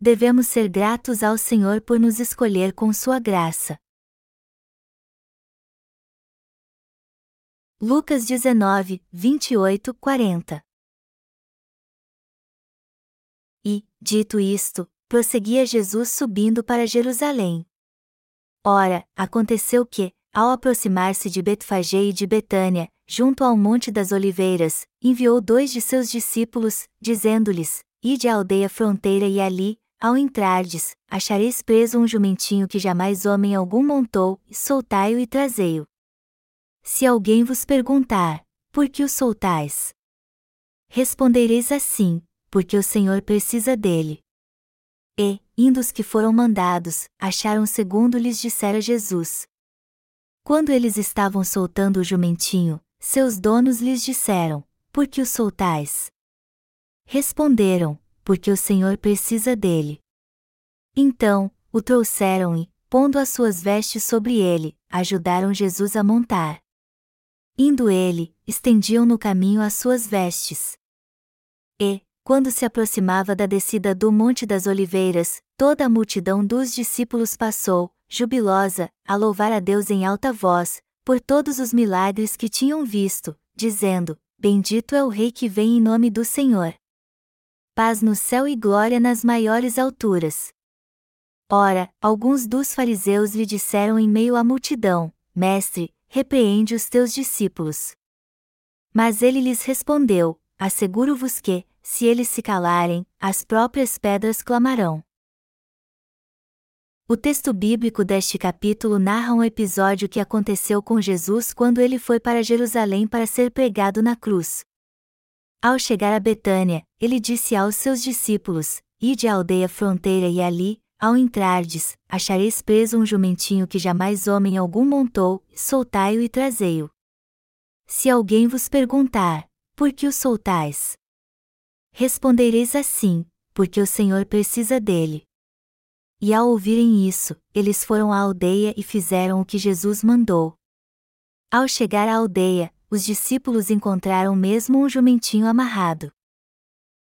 devemos ser gratos ao Senhor por nos escolher com sua graça. Lucas 19, 28, 40 E, dito isto, prosseguia Jesus subindo para Jerusalém. Ora, aconteceu que, ao aproximar-se de Betfagé e de Betânia, junto ao Monte das Oliveiras, enviou dois de seus discípulos, dizendo-lhes: Ide à aldeia fronteira e ali, ao entrardes, achareis preso um jumentinho que jamais homem algum montou, soltai-o e trazei-o. Se alguém vos perguntar, por que o soltais? Respondereis assim, porque o Senhor precisa dele. E, indo os que foram mandados, acharam segundo lhes dissera Jesus. Quando eles estavam soltando o jumentinho, seus donos lhes disseram: Por que o soltais? Responderam: Porque o Senhor precisa dele. Então, o trouxeram e, pondo as suas vestes sobre ele, ajudaram Jesus a montar. Indo ele, estendiam no caminho as suas vestes. E, quando se aproximava da descida do Monte das Oliveiras, toda a multidão dos discípulos passou, jubilosa, a louvar a Deus em alta voz, por todos os milagres que tinham visto, dizendo: Bendito é o Rei que vem em nome do Senhor. Paz no céu e glória nas maiores alturas. Ora, alguns dos fariseus lhe disseram em meio à multidão: Mestre, repreende os teus discípulos. Mas ele lhes respondeu: Asseguro-vos que, se eles se calarem, as próprias pedras clamarão. O texto bíblico deste capítulo narra um episódio que aconteceu com Jesus quando ele foi para Jerusalém para ser pregado na cruz. Ao chegar a Betânia, ele disse aos seus discípulos: Ide à aldeia fronteira e ali, ao entrardes, achareis preso um jumentinho que jamais homem algum montou, soltai-o e trazei-o. Se alguém vos perguntar, por que o soltais? Respondereis assim: porque o Senhor precisa dele. E ao ouvirem isso, eles foram à aldeia e fizeram o que Jesus mandou. Ao chegar à aldeia, os discípulos encontraram mesmo um jumentinho amarrado.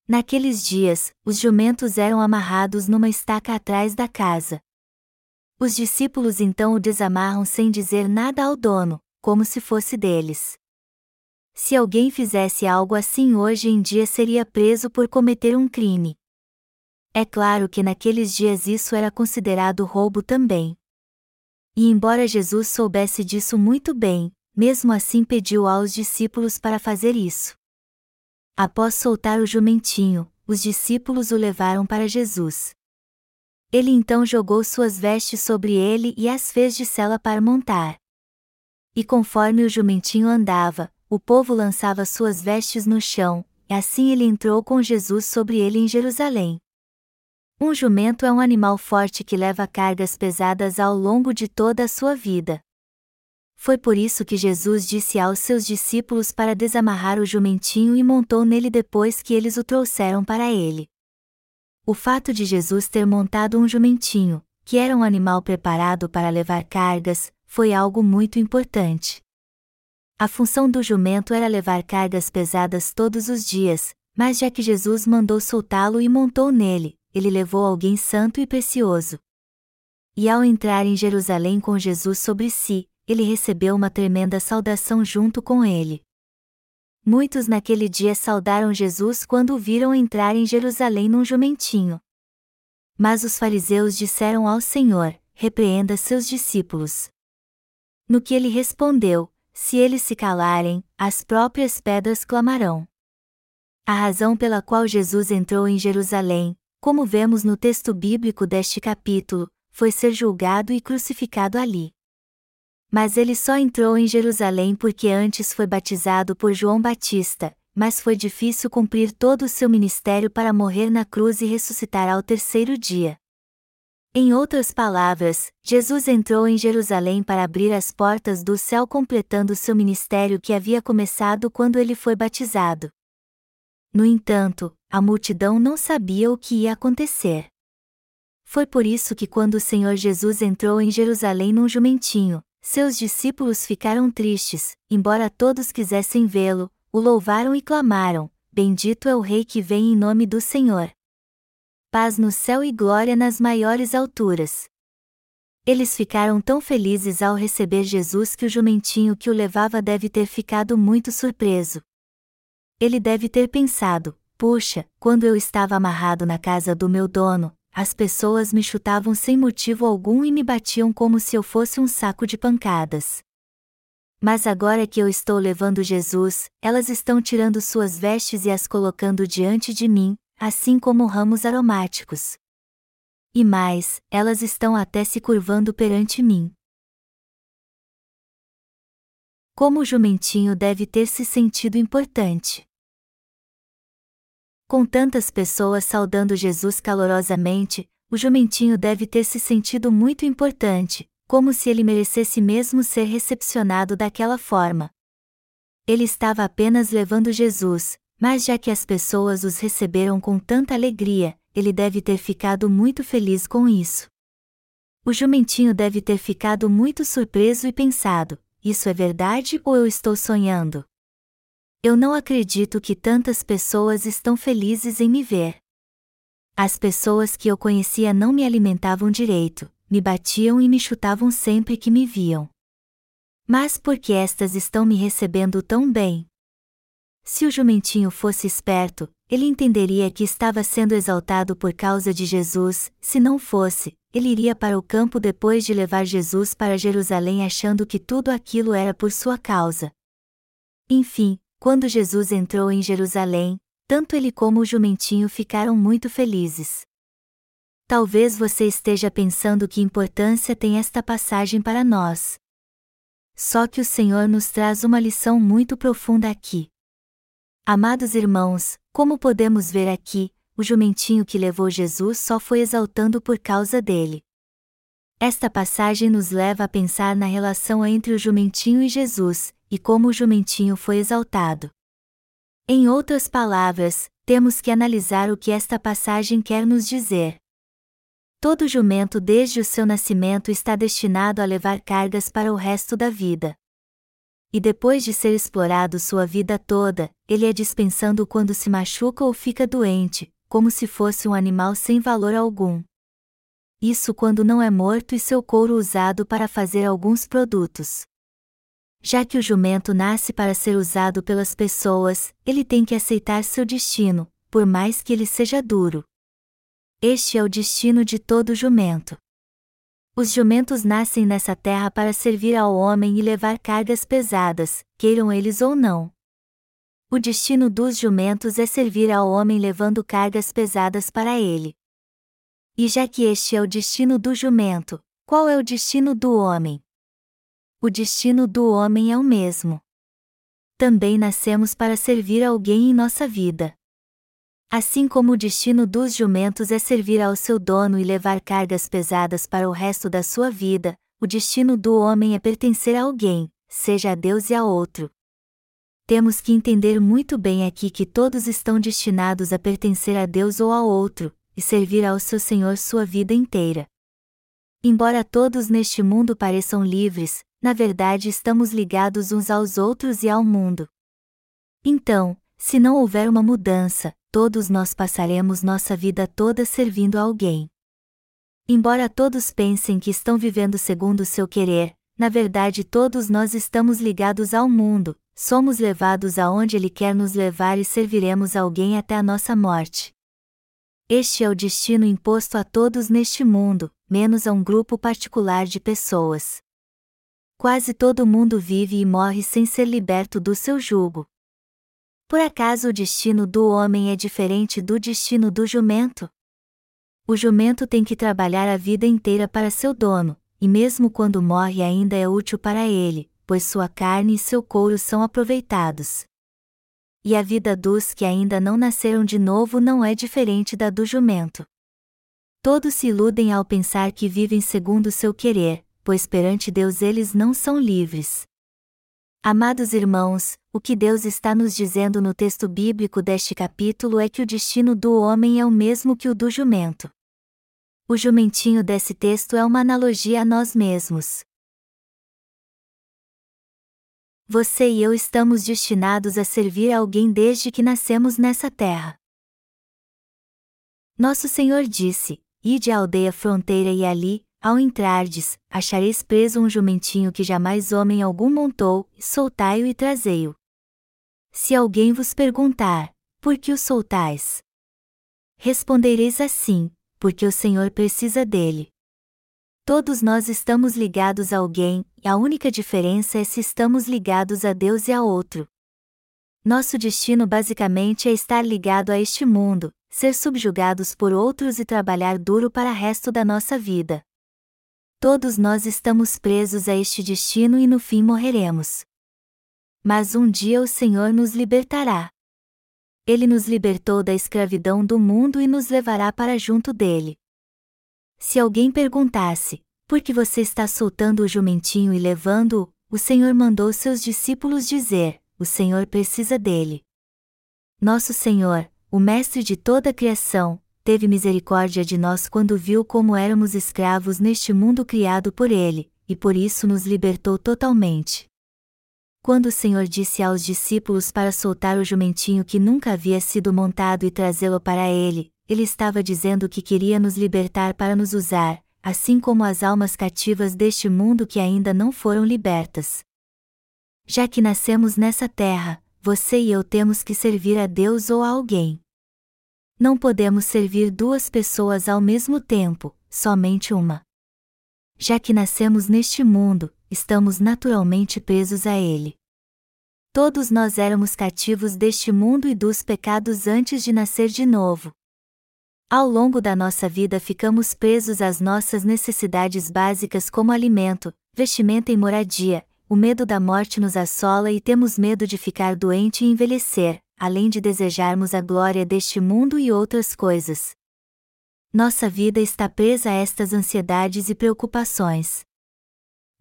Naqueles dias, os jumentos eram amarrados numa estaca atrás da casa. Os discípulos então o desamarram sem dizer nada ao dono, como se fosse deles. Se alguém fizesse algo assim hoje em dia seria preso por cometer um crime. É claro que naqueles dias isso era considerado roubo também. E embora Jesus soubesse disso muito bem, mesmo assim pediu aos discípulos para fazer isso. Após soltar o jumentinho, os discípulos o levaram para Jesus. Ele então jogou suas vestes sobre ele e as fez de sela para montar. E conforme o jumentinho andava, o povo lançava suas vestes no chão, e assim ele entrou com Jesus sobre ele em Jerusalém. Um jumento é um animal forte que leva cargas pesadas ao longo de toda a sua vida. Foi por isso que Jesus disse aos seus discípulos para desamarrar o jumentinho e montou nele depois que eles o trouxeram para ele. O fato de Jesus ter montado um jumentinho, que era um animal preparado para levar cargas, foi algo muito importante. A função do jumento era levar cargas pesadas todos os dias, mas já que Jesus mandou soltá-lo e montou nele, ele levou alguém santo e precioso. E ao entrar em Jerusalém com Jesus sobre si, ele recebeu uma tremenda saudação junto com ele. Muitos naquele dia saudaram Jesus quando o viram entrar em Jerusalém num jumentinho. Mas os fariseus disseram ao Senhor: repreenda seus discípulos. No que ele respondeu: se eles se calarem, as próprias pedras clamarão. A razão pela qual Jesus entrou em Jerusalém, como vemos no texto bíblico deste capítulo, foi ser julgado e crucificado ali. Mas ele só entrou em Jerusalém porque antes foi batizado por João Batista, mas foi difícil cumprir todo o seu ministério para morrer na cruz e ressuscitar ao terceiro dia. Em outras palavras, Jesus entrou em Jerusalém para abrir as portas do céu completando seu ministério que havia começado quando ele foi batizado. No entanto, a multidão não sabia o que ia acontecer. Foi por isso que quando o Senhor Jesus entrou em Jerusalém num jumentinho, seus discípulos ficaram tristes, embora todos quisessem vê-lo, o louvaram e clamaram: Bendito é o Rei que vem em nome do Senhor. paz no céu e glória nas maiores alturas. Eles ficaram tão felizes ao receber Jesus que o jumentinho que o levava deve ter ficado muito surpreso. Ele deve ter pensado: puxa, quando eu estava amarrado na casa do meu dono, as pessoas me chutavam sem motivo algum e me batiam como se eu fosse um saco de pancadas. Mas agora que eu estou levando Jesus, elas estão tirando suas vestes e as colocando diante de mim, assim como ramos aromáticos. E mais, elas estão até se curvando perante mim. Como o jumentinho deve ter se sentido importante. Com tantas pessoas saudando Jesus calorosamente, o jumentinho deve ter se sentido muito importante, como se ele merecesse mesmo ser recepcionado daquela forma. Ele estava apenas levando Jesus, mas já que as pessoas os receberam com tanta alegria, ele deve ter ficado muito feliz com isso. O jumentinho deve ter ficado muito surpreso e pensado: isso é verdade ou eu estou sonhando? Eu não acredito que tantas pessoas estão felizes em me ver. As pessoas que eu conhecia não me alimentavam direito, me batiam e me chutavam sempre que me viam. Mas por que estas estão me recebendo tão bem? Se o jumentinho fosse esperto, ele entenderia que estava sendo exaltado por causa de Jesus, se não fosse, ele iria para o campo depois de levar Jesus para Jerusalém achando que tudo aquilo era por sua causa. Enfim, quando Jesus entrou em Jerusalém, tanto ele como o jumentinho ficaram muito felizes. Talvez você esteja pensando que importância tem esta passagem para nós. Só que o Senhor nos traz uma lição muito profunda aqui. Amados irmãos, como podemos ver aqui, o jumentinho que levou Jesus só foi exaltando por causa dele. Esta passagem nos leva a pensar na relação entre o jumentinho e Jesus, e como o jumentinho foi exaltado. Em outras palavras, temos que analisar o que esta passagem quer nos dizer. Todo jumento desde o seu nascimento está destinado a levar cargas para o resto da vida. E depois de ser explorado sua vida toda, ele é dispensando quando se machuca ou fica doente, como se fosse um animal sem valor algum. Isso quando não é morto e seu couro usado para fazer alguns produtos. Já que o jumento nasce para ser usado pelas pessoas, ele tem que aceitar seu destino, por mais que ele seja duro. Este é o destino de todo jumento. Os jumentos nascem nessa terra para servir ao homem e levar cargas pesadas, queiram eles ou não. O destino dos jumentos é servir ao homem levando cargas pesadas para ele. E já que este é o destino do jumento, qual é o destino do homem? O destino do homem é o mesmo. Também nascemos para servir alguém em nossa vida. Assim como o destino dos jumentos é servir ao seu dono e levar cargas pesadas para o resto da sua vida, o destino do homem é pertencer a alguém, seja a Deus e a outro. Temos que entender muito bem aqui que todos estão destinados a pertencer a Deus ou a outro, e servir ao seu Senhor sua vida inteira. Embora todos neste mundo pareçam livres, na verdade estamos ligados uns aos outros e ao mundo. Então, se não houver uma mudança, todos nós passaremos nossa vida toda servindo a alguém. Embora todos pensem que estão vivendo segundo o seu querer, na verdade todos nós estamos ligados ao mundo, somos levados aonde ele quer nos levar e serviremos alguém até a nossa morte. Este é o destino imposto a todos neste mundo, menos a um grupo particular de pessoas. Quase todo mundo vive e morre sem ser liberto do seu jugo. Por acaso o destino do homem é diferente do destino do jumento? O jumento tem que trabalhar a vida inteira para seu dono, e mesmo quando morre ainda é útil para ele, pois sua carne e seu couro são aproveitados. E a vida dos que ainda não nasceram de novo não é diferente da do jumento. Todos se iludem ao pensar que vivem segundo seu querer, pois perante Deus eles não são livres. Amados irmãos, o que Deus está nos dizendo no texto bíblico deste capítulo é que o destino do homem é o mesmo que o do jumento. O jumentinho desse texto é uma analogia a nós mesmos. Você e eu estamos destinados a servir a alguém desde que nascemos nessa terra. Nosso Senhor disse: Ide à aldeia fronteira e ali, ao entrardes, achareis preso um jumentinho que jamais homem algum montou, soltai-o e trazei-o. Se alguém vos perguntar, por que o soltais? Respondereis assim, porque o Senhor precisa dele. Todos nós estamos ligados a alguém, e a única diferença é se estamos ligados a Deus e a outro. Nosso destino basicamente é estar ligado a este mundo, ser subjugados por outros e trabalhar duro para o resto da nossa vida. Todos nós estamos presos a este destino e no fim morreremos. Mas um dia o Senhor nos libertará. Ele nos libertou da escravidão do mundo e nos levará para junto dele. Se alguém perguntasse, por que você está soltando o jumentinho e levando-o, o Senhor mandou seus discípulos dizer: o Senhor precisa dele. Nosso Senhor, o Mestre de toda a criação, teve misericórdia de nós quando viu como éramos escravos neste mundo criado por Ele, e por isso nos libertou totalmente. Quando o Senhor disse aos discípulos para soltar o jumentinho que nunca havia sido montado e trazê-lo para Ele, Ele estava dizendo que queria nos libertar para nos usar, assim como as almas cativas deste mundo que ainda não foram libertas. Já que nascemos nessa terra, você e eu temos que servir a Deus ou a alguém. Não podemos servir duas pessoas ao mesmo tempo, somente uma. Já que nascemos neste mundo, estamos naturalmente presos a ele. Todos nós éramos cativos deste mundo e dos pecados antes de nascer de novo. Ao longo da nossa vida ficamos presos às nossas necessidades básicas como alimento, vestimenta e moradia, o medo da morte nos assola e temos medo de ficar doente e envelhecer, além de desejarmos a glória deste mundo e outras coisas. Nossa vida está presa a estas ansiedades e preocupações.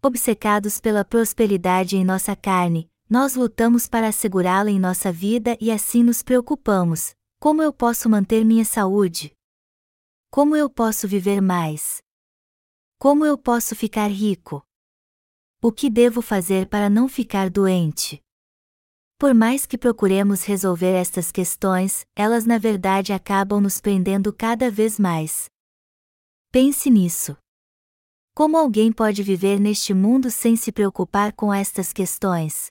Obcecados pela prosperidade em nossa carne, nós lutamos para assegurá-la em nossa vida e assim nos preocupamos: como eu posso manter minha saúde? Como eu posso viver mais? Como eu posso ficar rico? O que devo fazer para não ficar doente? Por mais que procuremos resolver estas questões, elas na verdade acabam nos prendendo cada vez mais. Pense nisso. Como alguém pode viver neste mundo sem se preocupar com estas questões?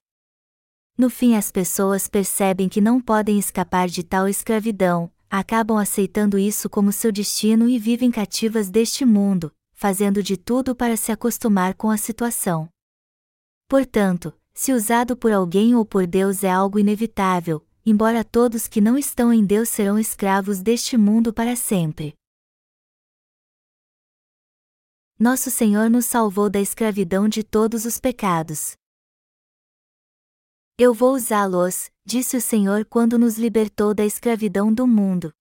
No fim, as pessoas percebem que não podem escapar de tal escravidão, acabam aceitando isso como seu destino e vivem cativas deste mundo, fazendo de tudo para se acostumar com a situação. Portanto, se usado por alguém ou por Deus é algo inevitável, embora todos que não estão em Deus serão escravos deste mundo para sempre. Nosso Senhor nos salvou da escravidão de todos os pecados. Eu vou usá-los, disse o Senhor quando nos libertou da escravidão do mundo.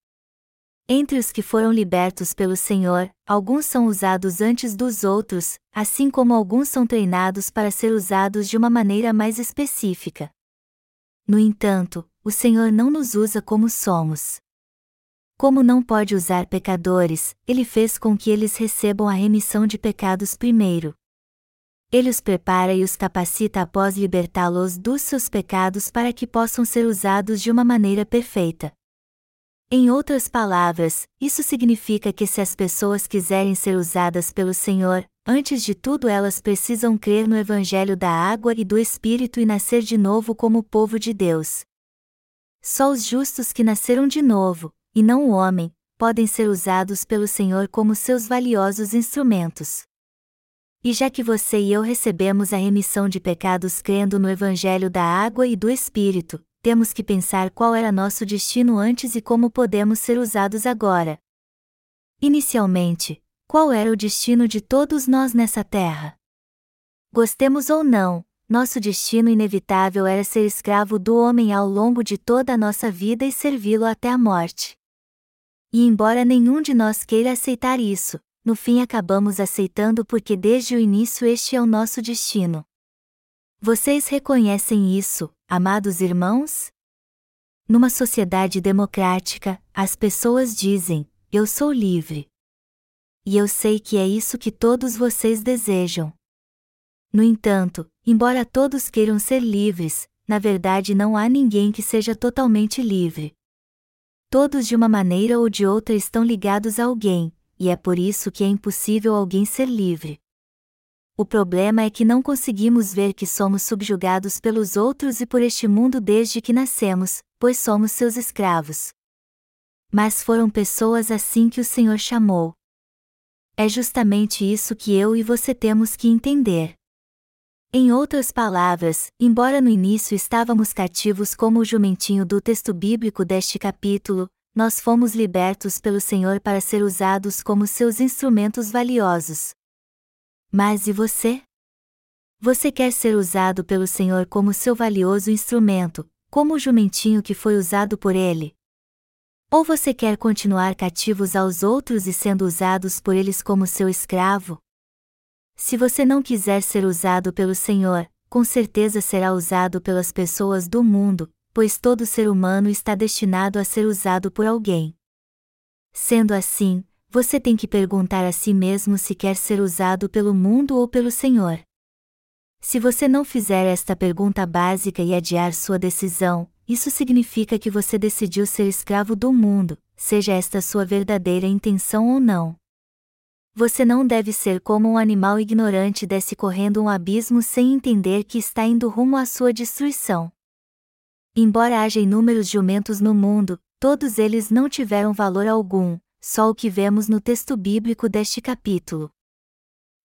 Entre os que foram libertos pelo Senhor, alguns são usados antes dos outros, assim como alguns são treinados para ser usados de uma maneira mais específica. No entanto, o Senhor não nos usa como somos. Como não pode usar pecadores, ele fez com que eles recebam a remissão de pecados primeiro. Ele os prepara e os capacita após libertá-los dos seus pecados para que possam ser usados de uma maneira perfeita. Em outras palavras, isso significa que se as pessoas quiserem ser usadas pelo Senhor, antes de tudo elas precisam crer no Evangelho da água e do Espírito e nascer de novo como povo de Deus. Só os justos que nasceram de novo, e não o homem, podem ser usados pelo Senhor como seus valiosos instrumentos. E já que você e eu recebemos a remissão de pecados crendo no Evangelho da água e do Espírito, temos que pensar qual era nosso destino antes e como podemos ser usados agora. Inicialmente, qual era o destino de todos nós nessa terra? Gostemos ou não, nosso destino inevitável era ser escravo do homem ao longo de toda a nossa vida e servi-lo até a morte. E embora nenhum de nós queira aceitar isso, no fim acabamos aceitando porque desde o início este é o nosso destino. Vocês reconhecem isso, amados irmãos? Numa sociedade democrática, as pessoas dizem: Eu sou livre. E eu sei que é isso que todos vocês desejam. No entanto, embora todos queiram ser livres, na verdade não há ninguém que seja totalmente livre. Todos de uma maneira ou de outra estão ligados a alguém, e é por isso que é impossível alguém ser livre. O problema é que não conseguimos ver que somos subjugados pelos outros e por este mundo desde que nascemos, pois somos seus escravos. Mas foram pessoas assim que o Senhor chamou. É justamente isso que eu e você temos que entender. Em outras palavras, embora no início estávamos cativos como o jumentinho do texto bíblico deste capítulo, nós fomos libertos pelo Senhor para ser usados como seus instrumentos valiosos. Mas e você? Você quer ser usado pelo Senhor como seu valioso instrumento, como o jumentinho que foi usado por ele? Ou você quer continuar cativos aos outros e sendo usados por eles como seu escravo? Se você não quiser ser usado pelo Senhor, com certeza será usado pelas pessoas do mundo, pois todo ser humano está destinado a ser usado por alguém. Sendo assim, você tem que perguntar a si mesmo se quer ser usado pelo mundo ou pelo Senhor. Se você não fizer esta pergunta básica e adiar sua decisão, isso significa que você decidiu ser escravo do mundo, seja esta sua verdadeira intenção ou não. Você não deve ser como um animal ignorante desce correndo um abismo sem entender que está indo rumo à sua destruição. Embora haja inúmeros jumentos no mundo, todos eles não tiveram valor algum, só o que vemos no texto bíblico deste capítulo.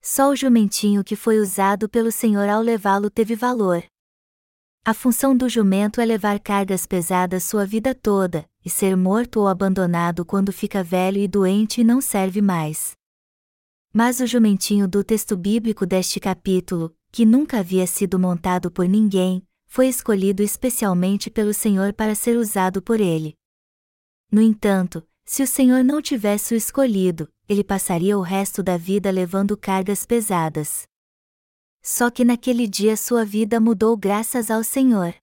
Só o jumentinho que foi usado pelo Senhor ao levá-lo teve valor. A função do jumento é levar cargas pesadas sua vida toda, e ser morto ou abandonado quando fica velho e doente e não serve mais. Mas o jumentinho do texto bíblico deste capítulo, que nunca havia sido montado por ninguém, foi escolhido especialmente pelo Senhor para ser usado por ele. No entanto, se o Senhor não tivesse o escolhido, ele passaria o resto da vida levando cargas pesadas. Só que naquele dia sua vida mudou graças ao Senhor.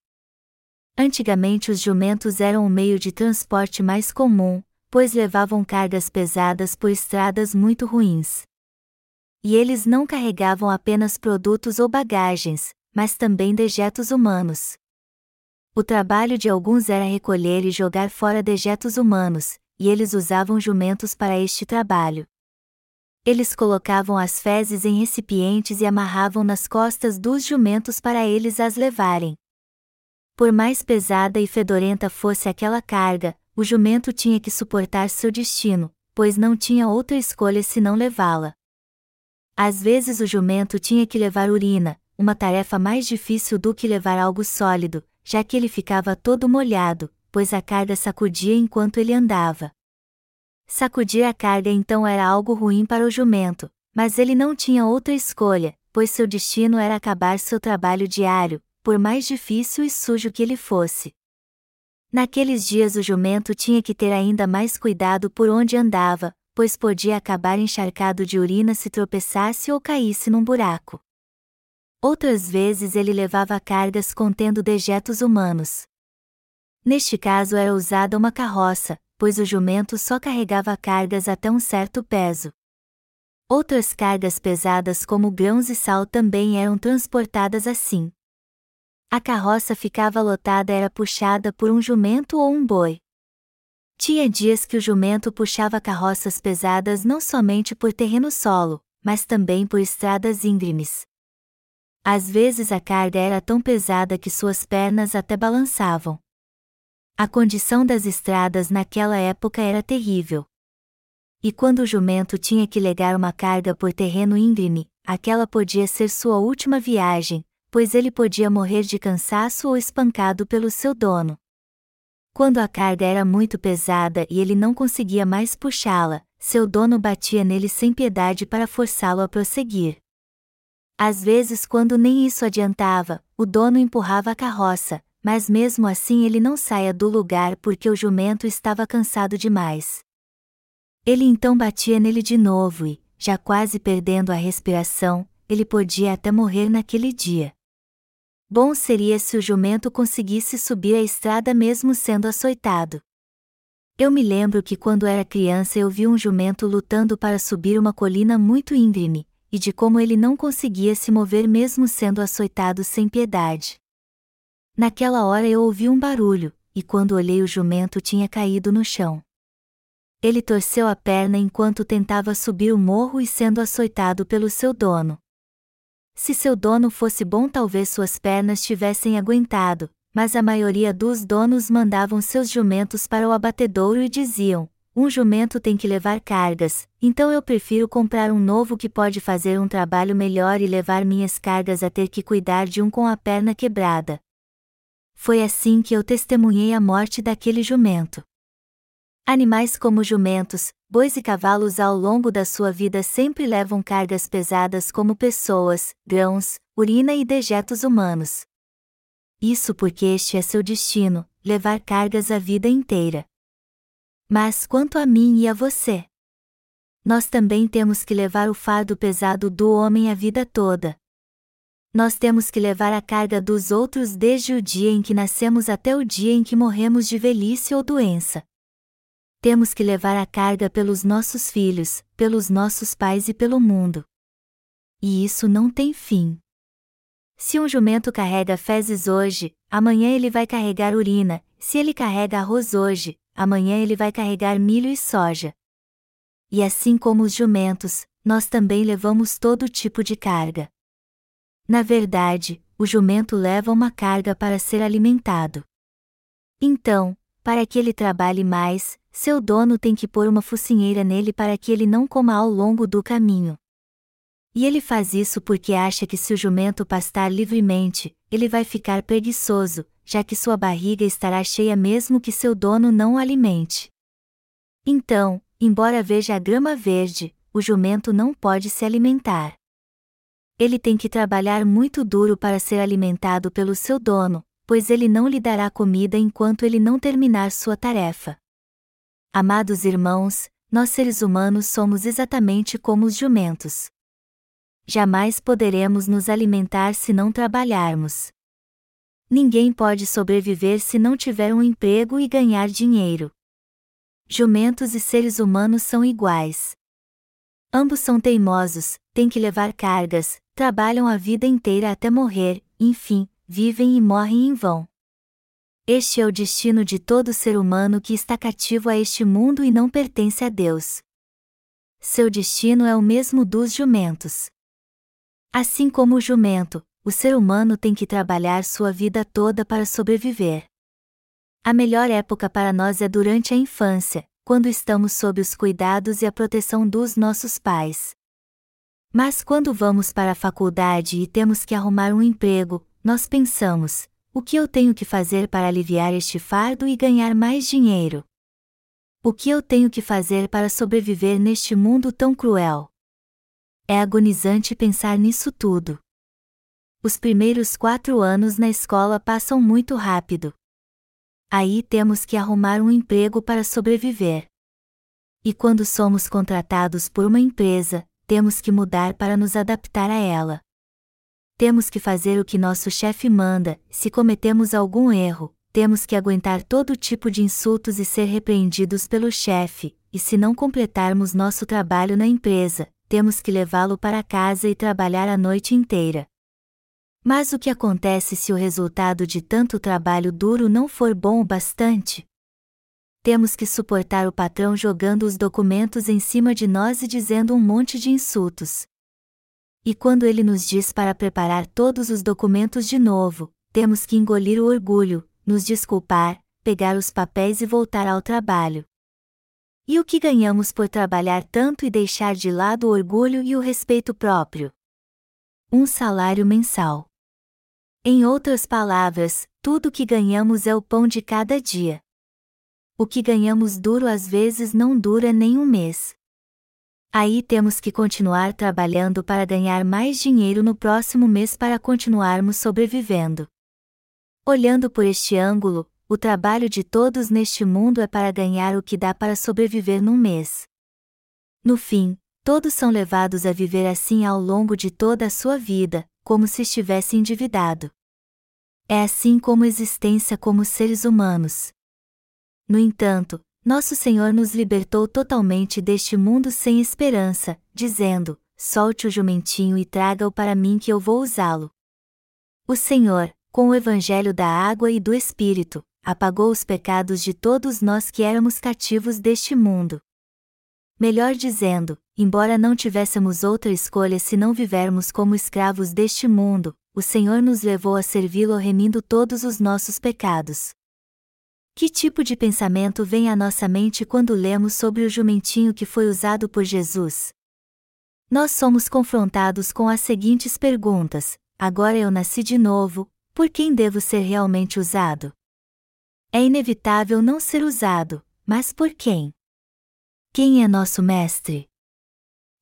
Antigamente os jumentos eram o meio de transporte mais comum, pois levavam cargas pesadas por estradas muito ruins. E eles não carregavam apenas produtos ou bagagens, mas também dejetos humanos. O trabalho de alguns era recolher e jogar fora dejetos humanos, e eles usavam jumentos para este trabalho. Eles colocavam as fezes em recipientes e amarravam nas costas dos jumentos para eles as levarem. Por mais pesada e fedorenta fosse aquela carga, o jumento tinha que suportar seu destino, pois não tinha outra escolha senão levá-la. Às vezes o jumento tinha que levar urina, uma tarefa mais difícil do que levar algo sólido, já que ele ficava todo molhado, pois a carga sacudia enquanto ele andava. Sacudir a carga então era algo ruim para o jumento, mas ele não tinha outra escolha, pois seu destino era acabar seu trabalho diário, por mais difícil e sujo que ele fosse. Naqueles dias o jumento tinha que ter ainda mais cuidado por onde andava, pois podia acabar encharcado de urina se tropeçasse ou caísse num buraco. Outras vezes ele levava cargas contendo dejetos humanos, Neste caso era usada uma carroça, pois o jumento só carregava cargas até um certo peso. Outras cargas pesadas como grãos e sal também eram transportadas assim. A carroça ficava lotada era puxada por um jumento ou um boi. Tinha dias que o jumento puxava carroças pesadas não somente por terreno solo, mas também por estradas íngremes. Às vezes a carga era tão pesada que suas pernas até balançavam. A condição das estradas naquela época era terrível. E quando o jumento tinha que legar uma carga por terreno íngreme, aquela podia ser sua última viagem, pois ele podia morrer de cansaço ou espancado pelo seu dono. Quando a carga era muito pesada e ele não conseguia mais puxá-la, seu dono batia nele sem piedade para forçá-lo a prosseguir. Às vezes, quando nem isso adiantava, o dono empurrava a carroça, mas mesmo assim ele não saia do lugar porque o jumento estava cansado demais. Ele então batia nele de novo e, já quase perdendo a respiração, ele podia até morrer naquele dia. Bom seria se o jumento conseguisse subir a estrada mesmo sendo açoitado. Eu me lembro que quando era criança eu vi um jumento lutando para subir uma colina muito íngreme, e de como ele não conseguia se mover mesmo sendo açoitado sem piedade. Naquela hora eu ouvi um barulho, e quando olhei o jumento tinha caído no chão. Ele torceu a perna enquanto tentava subir o morro e sendo açoitado pelo seu dono. Se seu dono fosse bom, talvez suas pernas tivessem aguentado, mas a maioria dos donos mandavam seus jumentos para o abatedouro e diziam: um jumento tem que levar cargas, então eu prefiro comprar um novo que pode fazer um trabalho melhor e levar minhas cargas a ter que cuidar de um com a perna quebrada. Foi assim que eu testemunhei a morte daquele jumento. Animais como jumentos, bois e cavalos ao longo da sua vida sempre levam cargas pesadas como pessoas, grãos, urina e dejetos humanos. Isso porque este é seu destino, levar cargas a vida inteira. Mas quanto a mim e a você? Nós também temos que levar o fardo pesado do homem a vida toda. Nós temos que levar a carga dos outros desde o dia em que nascemos até o dia em que morremos de velhice ou doença temos que levar a carga pelos nossos filhos, pelos nossos pais e pelo mundo. E isso não tem fim. Se um jumento carrega fezes hoje, amanhã ele vai carregar urina, se ele carrega arroz hoje, amanhã ele vai carregar milho e soja. E assim como os jumentos, nós também levamos todo tipo de carga. Na verdade, o jumento leva uma carga para ser alimentado. Então, para que ele trabalhe mais, seu dono tem que pôr uma focinheira nele para que ele não coma ao longo do caminho. E ele faz isso porque acha que se o jumento pastar livremente, ele vai ficar preguiçoso, já que sua barriga estará cheia mesmo que seu dono não o alimente. Então, embora veja a grama verde, o jumento não pode se alimentar. Ele tem que trabalhar muito duro para ser alimentado pelo seu dono, pois ele não lhe dará comida enquanto ele não terminar sua tarefa. Amados irmãos, nós seres humanos somos exatamente como os jumentos. Jamais poderemos nos alimentar se não trabalharmos. Ninguém pode sobreviver se não tiver um emprego e ganhar dinheiro. Jumentos e seres humanos são iguais. Ambos são teimosos, têm que levar cargas, trabalham a vida inteira até morrer, enfim, vivem e morrem em vão. Este é o destino de todo ser humano que está cativo a este mundo e não pertence a Deus. Seu destino é o mesmo dos jumentos. Assim como o jumento, o ser humano tem que trabalhar sua vida toda para sobreviver. A melhor época para nós é durante a infância, quando estamos sob os cuidados e a proteção dos nossos pais. Mas quando vamos para a faculdade e temos que arrumar um emprego, nós pensamos: o que eu tenho que fazer para aliviar este fardo e ganhar mais dinheiro? O que eu tenho que fazer para sobreviver neste mundo tão cruel? É agonizante pensar nisso tudo. Os primeiros quatro anos na escola passam muito rápido. Aí temos que arrumar um emprego para sobreviver. E quando somos contratados por uma empresa, temos que mudar para nos adaptar a ela temos que fazer o que nosso chefe manda, se cometemos algum erro, temos que aguentar todo tipo de insultos e ser repreendidos pelo chefe, e se não completarmos nosso trabalho na empresa, temos que levá-lo para casa e trabalhar a noite inteira. Mas o que acontece se o resultado de tanto trabalho duro não for bom o bastante? Temos que suportar o patrão jogando os documentos em cima de nós e dizendo um monte de insultos. E quando ele nos diz para preparar todos os documentos de novo, temos que engolir o orgulho, nos desculpar, pegar os papéis e voltar ao trabalho. E o que ganhamos por trabalhar tanto e deixar de lado o orgulho e o respeito próprio? Um salário mensal. Em outras palavras, tudo que ganhamos é o pão de cada dia. O que ganhamos duro às vezes não dura nem um mês. Aí temos que continuar trabalhando para ganhar mais dinheiro no próximo mês para continuarmos sobrevivendo. Olhando por este ângulo, o trabalho de todos neste mundo é para ganhar o que dá para sobreviver num mês. No fim, todos são levados a viver assim ao longo de toda a sua vida, como se estivesse endividado. É assim como existência como seres humanos. No entanto, nosso Senhor nos libertou totalmente deste mundo sem esperança, dizendo: Solte o jumentinho e traga-o para mim que eu vou usá-lo. O Senhor, com o Evangelho da água e do Espírito, apagou os pecados de todos nós que éramos cativos deste mundo. Melhor dizendo, embora não tivéssemos outra escolha se não vivermos como escravos deste mundo, o Senhor nos levou a servi-lo remindo todos os nossos pecados. Que tipo de pensamento vem à nossa mente quando lemos sobre o jumentinho que foi usado por Jesus? Nós somos confrontados com as seguintes perguntas: Agora eu nasci de novo, por quem devo ser realmente usado? É inevitável não ser usado, mas por quem? Quem é nosso Mestre?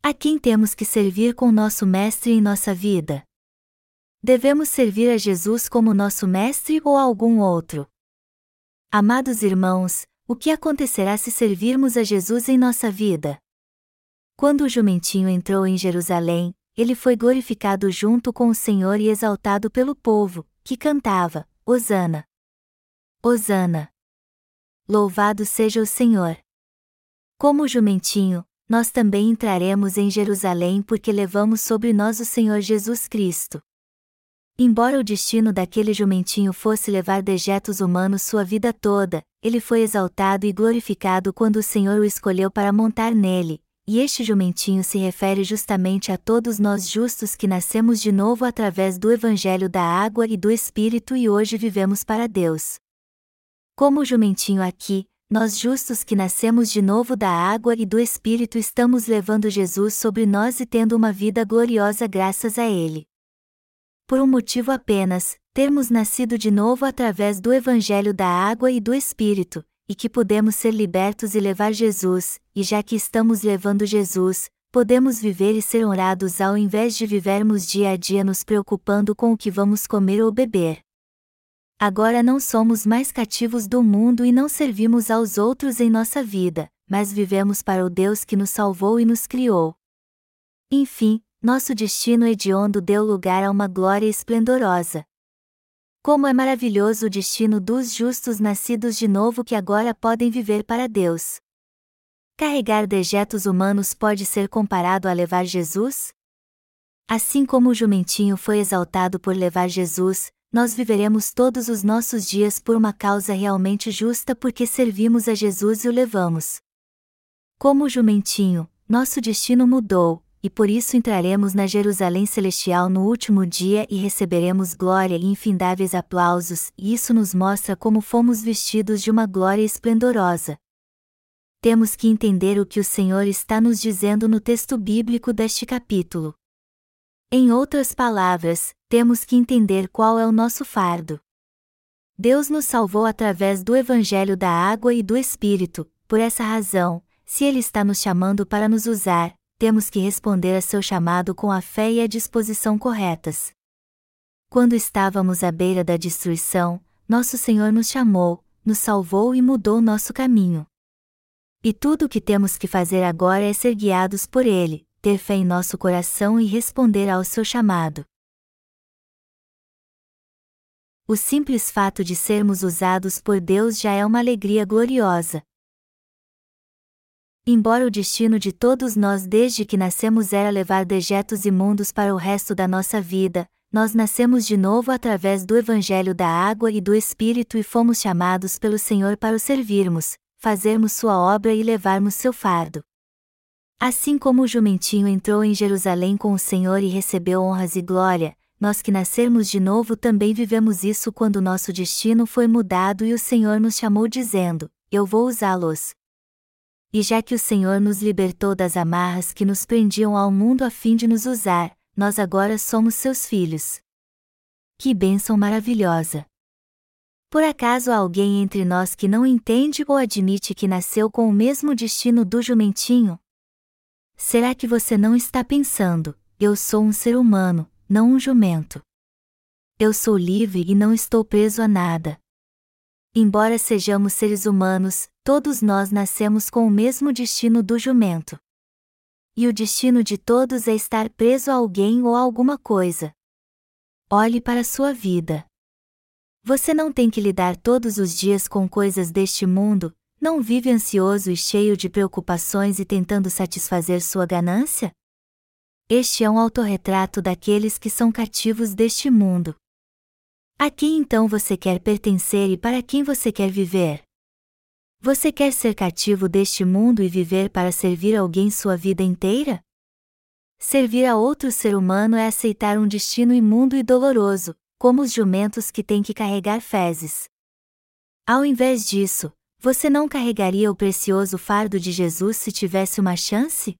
A quem temos que servir com nosso Mestre em nossa vida? Devemos servir a Jesus como nosso Mestre ou a algum outro? Amados irmãos, o que acontecerá se servirmos a Jesus em nossa vida? Quando o jumentinho entrou em Jerusalém, ele foi glorificado junto com o Senhor e exaltado pelo povo, que cantava: Hosana! Hosana! Louvado seja o Senhor! Como o jumentinho, nós também entraremos em Jerusalém porque levamos sobre nós o Senhor Jesus Cristo. Embora o destino daquele jumentinho fosse levar dejetos humanos sua vida toda, ele foi exaltado e glorificado quando o Senhor o escolheu para montar nele, e este jumentinho se refere justamente a todos nós justos que nascemos de novo através do Evangelho da água e do Espírito e hoje vivemos para Deus. Como o jumentinho aqui, nós justos que nascemos de novo da água e do Espírito estamos levando Jesus sobre nós e tendo uma vida gloriosa graças a Ele por um motivo apenas, termos nascido de novo através do Evangelho da água e do Espírito, e que podemos ser libertos e levar Jesus, e já que estamos levando Jesus, podemos viver e ser honrados ao invés de vivermos dia a dia nos preocupando com o que vamos comer ou beber. Agora não somos mais cativos do mundo e não servimos aos outros em nossa vida, mas vivemos para o Deus que nos salvou e nos criou. Enfim, nosso destino hediondo deu lugar a uma glória esplendorosa. Como é maravilhoso o destino dos justos nascidos de novo que agora podem viver para Deus. Carregar dejetos humanos pode ser comparado a levar Jesus? Assim como o jumentinho foi exaltado por levar Jesus, nós viveremos todos os nossos dias por uma causa realmente justa porque servimos a Jesus e o levamos. Como o jumentinho, nosso destino mudou, e por isso entraremos na Jerusalém celestial no último dia e receberemos glória e infindáveis aplausos, e isso nos mostra como fomos vestidos de uma glória esplendorosa. Temos que entender o que o Senhor está nos dizendo no texto bíblico deste capítulo. Em outras palavras, temos que entender qual é o nosso fardo. Deus nos salvou através do Evangelho da água e do Espírito, por essa razão, se Ele está nos chamando para nos usar, temos que responder a seu chamado com a fé e a disposição corretas. Quando estávamos à beira da destruição, nosso Senhor nos chamou, nos salvou e mudou nosso caminho. E tudo o que temos que fazer agora é ser guiados por Ele, ter fé em nosso coração e responder ao seu chamado. O simples fato de sermos usados por Deus já é uma alegria gloriosa. Embora o destino de todos nós desde que nascemos era levar dejetos imundos para o resto da nossa vida, nós nascemos de novo através do Evangelho da água e do Espírito e fomos chamados pelo Senhor para o servirmos, fazermos sua obra e levarmos seu fardo. Assim como o jumentinho entrou em Jerusalém com o Senhor e recebeu honras e glória, nós que nascermos de novo também vivemos isso quando nosso destino foi mudado e o Senhor nos chamou dizendo: Eu vou usá-los, e já que o Senhor nos libertou das amarras que nos prendiam ao mundo a fim de nos usar, nós agora somos seus filhos. Que bênção maravilhosa! Por acaso há alguém entre nós que não entende ou admite que nasceu com o mesmo destino do jumentinho? Será que você não está pensando, eu sou um ser humano, não um jumento? Eu sou livre e não estou preso a nada. Embora sejamos seres humanos, todos nós nascemos com o mesmo destino do jumento. E o destino de todos é estar preso a alguém ou a alguma coisa. Olhe para sua vida. Você não tem que lidar todos os dias com coisas deste mundo, não vive ansioso e cheio de preocupações e tentando satisfazer sua ganância? Este é um autorretrato daqueles que são cativos deste mundo. A quem então você quer pertencer e para quem você quer viver? Você quer ser cativo deste mundo e viver para servir alguém sua vida inteira? Servir a outro ser humano é aceitar um destino imundo e doloroso, como os jumentos que têm que carregar fezes. Ao invés disso, você não carregaria o precioso fardo de Jesus se tivesse uma chance?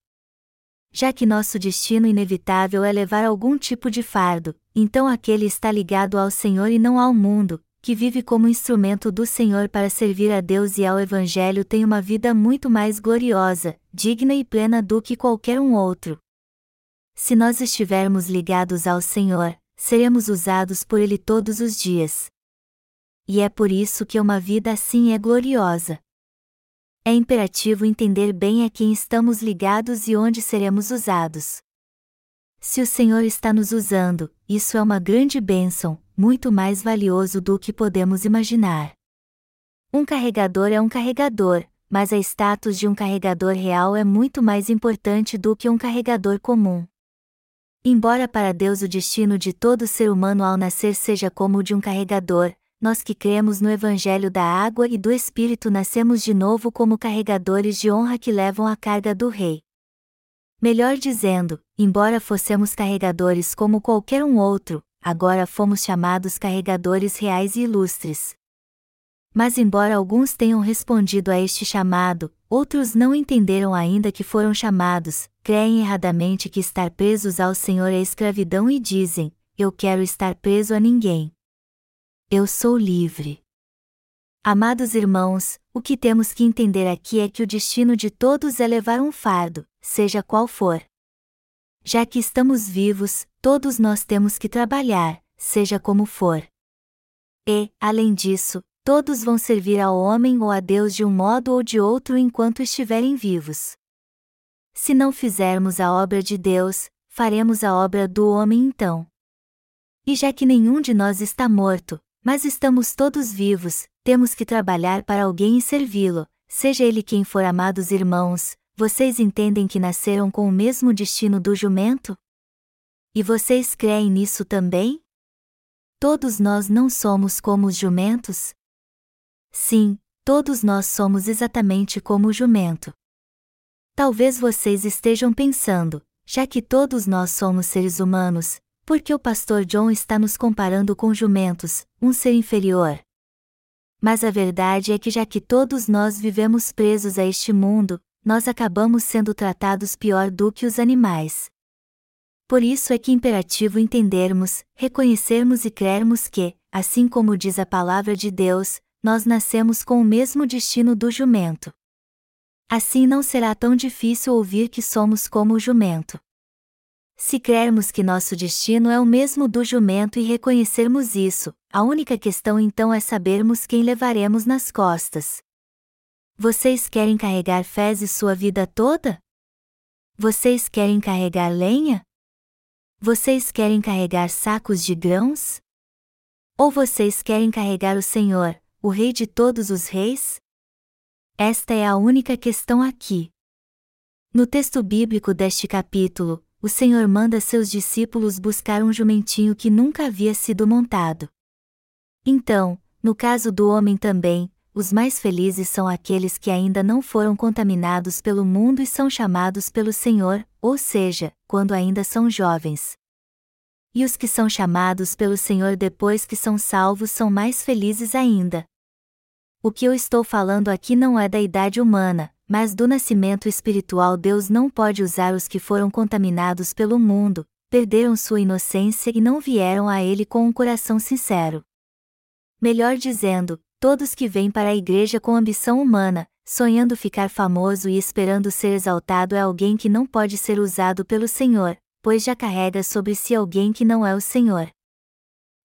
Já que nosso destino inevitável é levar algum tipo de fardo, então aquele está ligado ao Senhor e não ao mundo, que vive como instrumento do Senhor para servir a Deus e ao Evangelho tem uma vida muito mais gloriosa, digna e plena do que qualquer um outro. Se nós estivermos ligados ao Senhor, seremos usados por Ele todos os dias. E é por isso que uma vida assim é gloriosa. É imperativo entender bem a quem estamos ligados e onde seremos usados. Se o Senhor está nos usando, isso é uma grande bênção, muito mais valioso do que podemos imaginar. Um carregador é um carregador, mas a status de um carregador real é muito mais importante do que um carregador comum. Embora para Deus o destino de todo ser humano ao nascer seja como o de um carregador, nós que cremos no Evangelho da água e do Espírito nascemos de novo como carregadores de honra que levam a carga do Rei. Melhor dizendo, embora fossemos carregadores como qualquer um outro, agora fomos chamados carregadores reais e ilustres. Mas, embora alguns tenham respondido a este chamado, outros não entenderam ainda que foram chamados, creem erradamente que estar presos ao Senhor é escravidão e dizem: Eu quero estar preso a ninguém. Eu sou livre. Amados irmãos, o que temos que entender aqui é que o destino de todos é levar um fardo, seja qual for. Já que estamos vivos, todos nós temos que trabalhar, seja como for. E, além disso, todos vão servir ao homem ou a Deus de um modo ou de outro enquanto estiverem vivos. Se não fizermos a obra de Deus, faremos a obra do homem então. E já que nenhum de nós está morto, mas estamos todos vivos, temos que trabalhar para alguém e servi-lo, seja ele quem for amados irmãos, vocês entendem que nasceram com o mesmo destino do jumento? E vocês creem nisso também? Todos nós não somos como os jumentos? Sim, todos nós somos exatamente como o jumento. Talvez vocês estejam pensando, já que todos nós somos seres humanos, por que o pastor John está nos comparando com jumentos, um ser inferior? Mas a verdade é que já que todos nós vivemos presos a este mundo, nós acabamos sendo tratados pior do que os animais. Por isso é que é imperativo entendermos, reconhecermos e crermos que, assim como diz a palavra de Deus, nós nascemos com o mesmo destino do jumento. Assim não será tão difícil ouvir que somos como o jumento. Se crermos que nosso destino é o mesmo do jumento e reconhecermos isso, a única questão então é sabermos quem levaremos nas costas. Vocês querem carregar fezes sua vida toda? Vocês querem carregar lenha? Vocês querem carregar sacos de grãos? Ou vocês querem carregar o Senhor, o Rei de todos os reis? Esta é a única questão aqui. No texto bíblico deste capítulo, o Senhor manda seus discípulos buscar um jumentinho que nunca havia sido montado. Então, no caso do homem também, os mais felizes são aqueles que ainda não foram contaminados pelo mundo e são chamados pelo Senhor, ou seja, quando ainda são jovens. E os que são chamados pelo Senhor depois que são salvos são mais felizes ainda. O que eu estou falando aqui não é da idade humana, mas do nascimento espiritual. Deus não pode usar os que foram contaminados pelo mundo, perderam sua inocência e não vieram a Ele com um coração sincero. Melhor dizendo, todos que vêm para a igreja com ambição humana, sonhando ficar famoso e esperando ser exaltado é alguém que não pode ser usado pelo Senhor, pois já carrega sobre si alguém que não é o Senhor.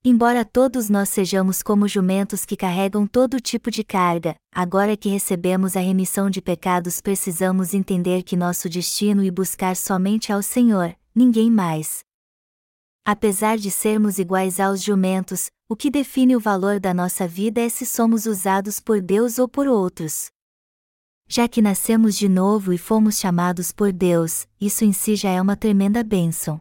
Embora todos nós sejamos como jumentos que carregam todo tipo de carga, agora que recebemos a remissão de pecados precisamos entender que nosso destino e buscar somente ao Senhor, ninguém mais. Apesar de sermos iguais aos jumentos, o que define o valor da nossa vida é se somos usados por Deus ou por outros. Já que nascemos de novo e fomos chamados por Deus, isso em si já é uma tremenda bênção.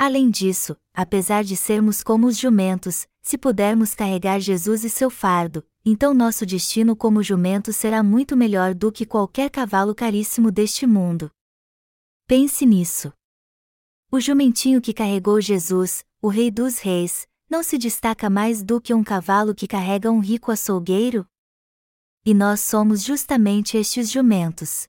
Além disso, apesar de sermos como os jumentos, se pudermos carregar Jesus e seu fardo, então nosso destino como jumento será muito melhor do que qualquer cavalo caríssimo deste mundo. Pense nisso. O jumentinho que carregou Jesus, o Rei dos Reis, não se destaca mais do que um cavalo que carrega um rico açougueiro? E nós somos justamente estes jumentos.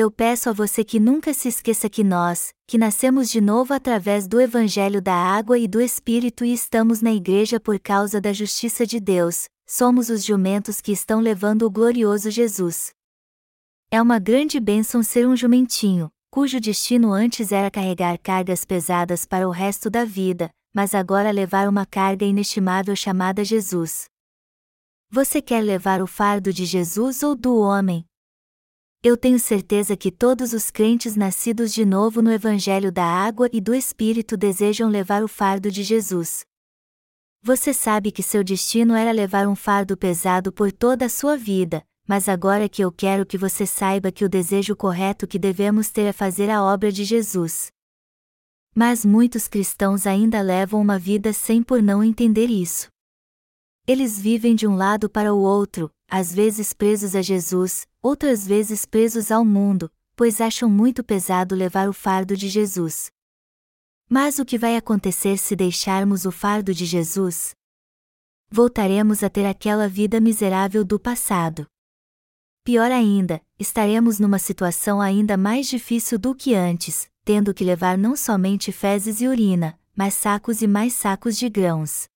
Eu peço a você que nunca se esqueça que nós, que nascemos de novo através do Evangelho da Água e do Espírito e estamos na Igreja por causa da justiça de Deus, somos os jumentos que estão levando o glorioso Jesus. É uma grande bênção ser um jumentinho, cujo destino antes era carregar cargas pesadas para o resto da vida, mas agora levar uma carga inestimável chamada Jesus. Você quer levar o fardo de Jesus ou do homem? Eu tenho certeza que todos os crentes nascidos de novo no Evangelho da Água e do Espírito desejam levar o fardo de Jesus. Você sabe que seu destino era levar um fardo pesado por toda a sua vida, mas agora que eu quero que você saiba que o desejo correto que devemos ter é fazer a obra de Jesus. Mas muitos cristãos ainda levam uma vida sem por não entender isso. Eles vivem de um lado para o outro, às vezes presos a Jesus, outras vezes presos ao mundo, pois acham muito pesado levar o fardo de Jesus. Mas o que vai acontecer se deixarmos o fardo de Jesus? Voltaremos a ter aquela vida miserável do passado. Pior ainda, estaremos numa situação ainda mais difícil do que antes, tendo que levar não somente fezes e urina, mas sacos e mais sacos de grãos.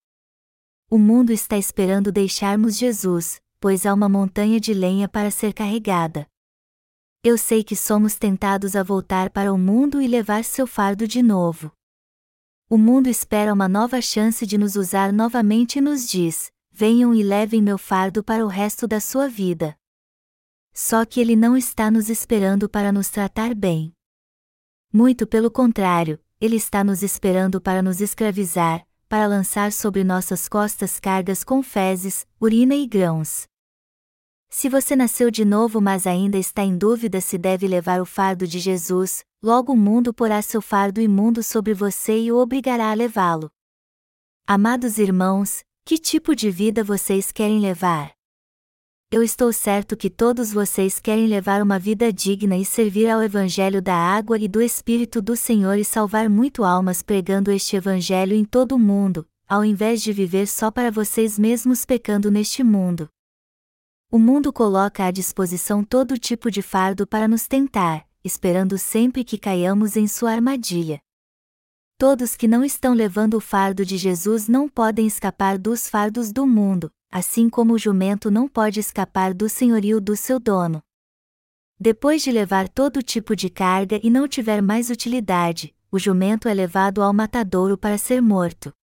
O mundo está esperando deixarmos Jesus, pois há uma montanha de lenha para ser carregada. Eu sei que somos tentados a voltar para o mundo e levar seu fardo de novo. O mundo espera uma nova chance de nos usar novamente e nos diz: venham e levem meu fardo para o resto da sua vida. Só que ele não está nos esperando para nos tratar bem. Muito pelo contrário, ele está nos esperando para nos escravizar, para lançar sobre nossas costas cargas com fezes, urina e grãos. Se você nasceu de novo mas ainda está em dúvida se deve levar o fardo de Jesus, logo o mundo porá seu fardo imundo sobre você e o obrigará a levá-lo. Amados irmãos, que tipo de vida vocês querem levar? Eu estou certo que todos vocês querem levar uma vida digna e servir ao Evangelho da água e do Espírito do Senhor e salvar muito almas pregando este Evangelho em todo o mundo, ao invés de viver só para vocês mesmos pecando neste mundo. O mundo coloca à disposição todo tipo de fardo para nos tentar, esperando sempre que caiamos em sua armadilha. Todos que não estão levando o fardo de Jesus não podem escapar dos fardos do mundo, assim como o jumento não pode escapar do senhorio do seu dono. Depois de levar todo tipo de carga e não tiver mais utilidade, o jumento é levado ao matadouro para ser morto.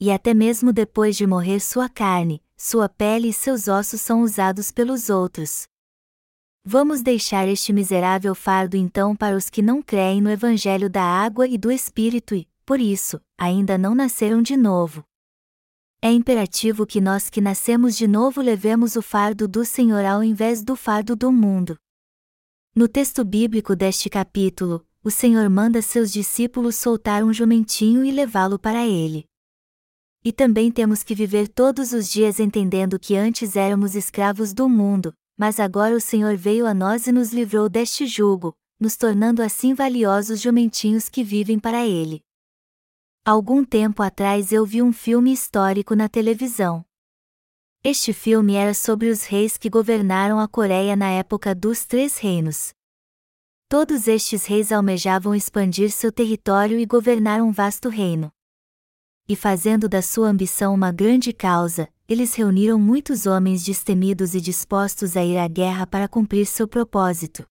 E até mesmo depois de morrer sua carne, sua pele e seus ossos são usados pelos outros. Vamos deixar este miserável fardo então para os que não creem no Evangelho da água e do Espírito e, por isso, ainda não nasceram de novo. É imperativo que nós que nascemos de novo levemos o fardo do Senhor ao invés do fardo do mundo. No texto bíblico deste capítulo, o Senhor manda seus discípulos soltar um jumentinho e levá-lo para ele. E também temos que viver todos os dias entendendo que antes éramos escravos do mundo, mas agora o Senhor veio a nós e nos livrou deste jugo, nos tornando assim valiosos jumentinhos que vivem para Ele. Algum tempo atrás eu vi um filme histórico na televisão. Este filme era sobre os reis que governaram a Coreia na época dos Três Reinos. Todos estes reis almejavam expandir seu território e governar um vasto reino e fazendo da sua ambição uma grande causa, eles reuniram muitos homens destemidos e dispostos a ir à guerra para cumprir seu propósito.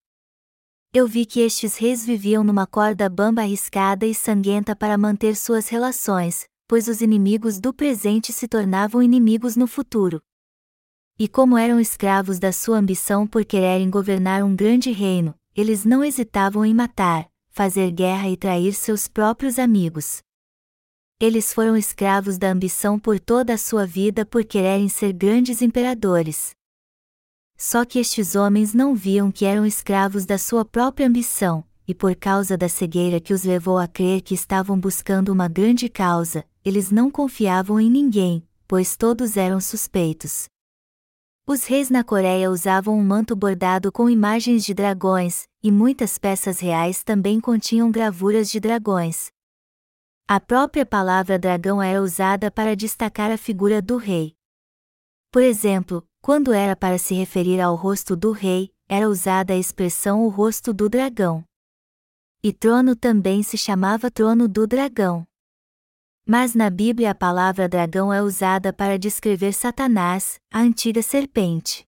Eu vi que estes reis viviam numa corda bamba arriscada e sanguenta para manter suas relações, pois os inimigos do presente se tornavam inimigos no futuro. E como eram escravos da sua ambição por quererem governar um grande reino, eles não hesitavam em matar, fazer guerra e trair seus próprios amigos eles foram escravos da ambição por toda a sua vida por quererem ser grandes imperadores. Só que estes homens não viam que eram escravos da sua própria ambição, e por causa da cegueira que os levou a crer que estavam buscando uma grande causa, eles não confiavam em ninguém, pois todos eram suspeitos. Os reis na Coreia usavam um manto bordado com imagens de dragões, e muitas peças reais também continham gravuras de dragões. A própria palavra dragão era usada para destacar a figura do rei. Por exemplo, quando era para se referir ao rosto do rei, era usada a expressão o rosto do dragão. E trono também se chamava trono do dragão. Mas na Bíblia a palavra dragão é usada para descrever Satanás, a antiga serpente.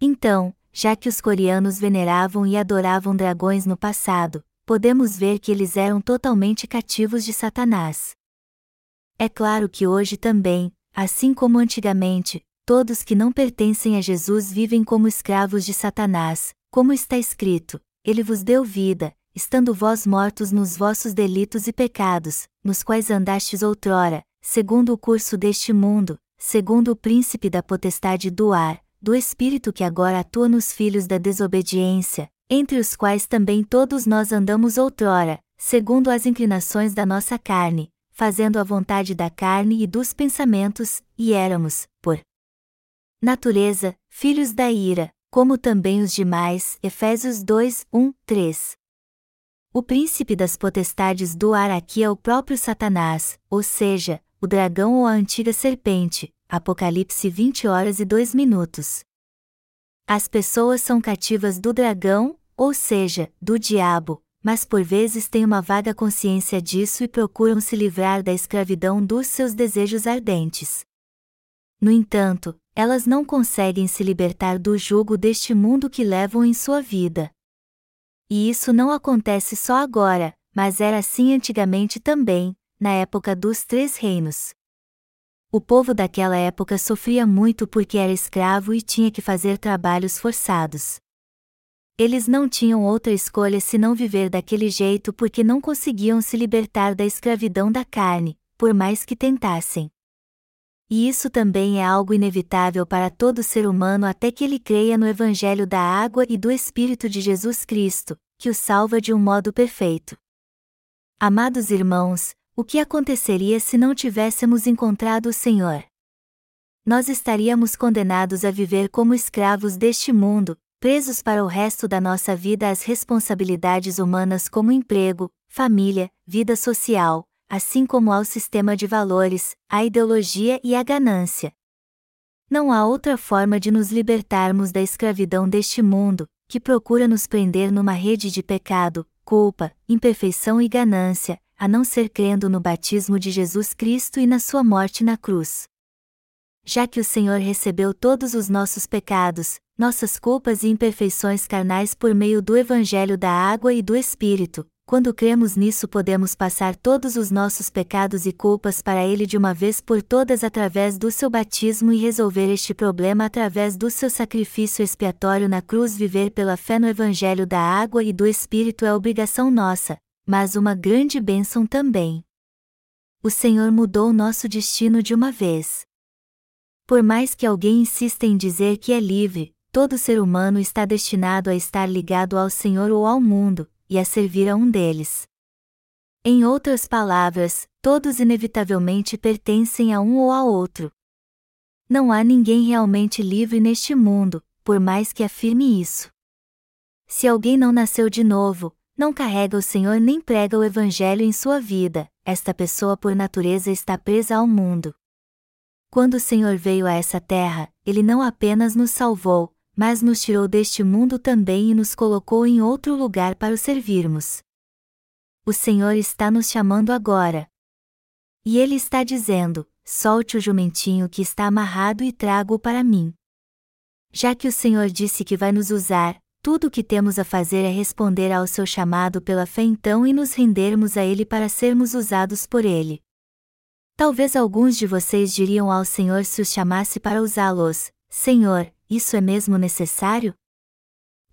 Então, já que os coreanos veneravam e adoravam dragões no passado, podemos ver que eles eram totalmente cativos de Satanás. É claro que hoje também, assim como antigamente, todos que não pertencem a Jesus vivem como escravos de Satanás, como está escrito: Ele vos deu vida, estando vós mortos nos vossos delitos e pecados, nos quais andastes outrora, segundo o curso deste mundo, segundo o príncipe da potestade do ar, do espírito que agora atua nos filhos da desobediência, entre os quais também todos nós andamos outrora, segundo as inclinações da nossa carne, fazendo a vontade da carne e dos pensamentos, e éramos, por natureza, filhos da ira, como também os demais. Efésios 2, 1, 3. O príncipe das potestades do ar aqui é o próprio Satanás, ou seja, o dragão ou a antiga serpente. Apocalipse 20 horas e 2 minutos. As pessoas são cativas do dragão, ou seja, do diabo, mas por vezes têm uma vaga consciência disso e procuram se livrar da escravidão dos seus desejos ardentes. No entanto, elas não conseguem se libertar do jugo deste mundo que levam em sua vida. E isso não acontece só agora, mas era assim antigamente também, na época dos Três Reinos. O povo daquela época sofria muito porque era escravo e tinha que fazer trabalhos forçados. Eles não tinham outra escolha senão viver daquele jeito porque não conseguiam se libertar da escravidão da carne, por mais que tentassem. E isso também é algo inevitável para todo ser humano até que ele creia no Evangelho da água e do Espírito de Jesus Cristo, que o salva de um modo perfeito. Amados irmãos, o que aconteceria se não tivéssemos encontrado o Senhor? Nós estaríamos condenados a viver como escravos deste mundo, presos para o resto da nossa vida às responsabilidades humanas como emprego, família, vida social, assim como ao sistema de valores, à ideologia e à ganância. Não há outra forma de nos libertarmos da escravidão deste mundo, que procura nos prender numa rede de pecado, culpa, imperfeição e ganância, a não ser crendo no batismo de Jesus Cristo e na sua morte na cruz. Já que o Senhor recebeu todos os nossos pecados, nossas culpas e imperfeições carnais por meio do Evangelho da Água e do Espírito, quando cremos nisso, podemos passar todos os nossos pecados e culpas para Ele de uma vez por todas através do seu batismo e resolver este problema através do seu sacrifício expiatório na cruz. Viver pela fé no Evangelho da água e do Espírito é obrigação nossa, mas uma grande bênção também. O Senhor mudou nosso destino de uma vez. Por mais que alguém insista em dizer que é livre, todo ser humano está destinado a estar ligado ao Senhor ou ao mundo, e a servir a um deles. Em outras palavras, todos inevitavelmente pertencem a um ou a outro. Não há ninguém realmente livre neste mundo, por mais que afirme isso. Se alguém não nasceu de novo, não carrega o Senhor nem prega o Evangelho em sua vida, esta pessoa por natureza está presa ao mundo. Quando o Senhor veio a essa terra, ele não apenas nos salvou, mas nos tirou deste mundo também e nos colocou em outro lugar para o servirmos. O Senhor está nos chamando agora. E Ele está dizendo: solte o jumentinho que está amarrado e trago-o para mim. Já que o Senhor disse que vai nos usar, tudo o que temos a fazer é responder ao seu chamado pela fé então e nos rendermos a Ele para sermos usados por Ele. Talvez alguns de vocês diriam ao Senhor se os chamasse para usá-los: Senhor, isso é mesmo necessário?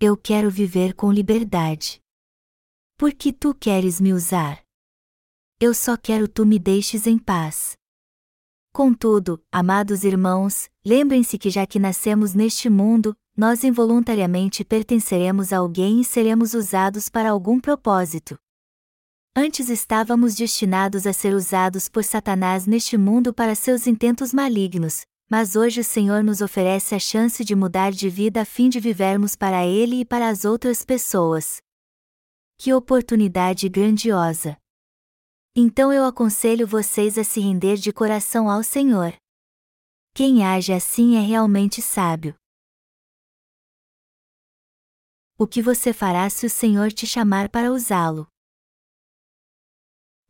Eu quero viver com liberdade. Por que tu queres me usar? Eu só quero tu me deixes em paz. Contudo, amados irmãos, lembrem-se que já que nascemos neste mundo, nós involuntariamente pertenceremos a alguém e seremos usados para algum propósito. Antes estávamos destinados a ser usados por Satanás neste mundo para seus intentos malignos, mas hoje o Senhor nos oferece a chance de mudar de vida a fim de vivermos para Ele e para as outras pessoas. Que oportunidade grandiosa! Então eu aconselho vocês a se render de coração ao Senhor. Quem age assim é realmente sábio. O que você fará se o Senhor te chamar para usá-lo?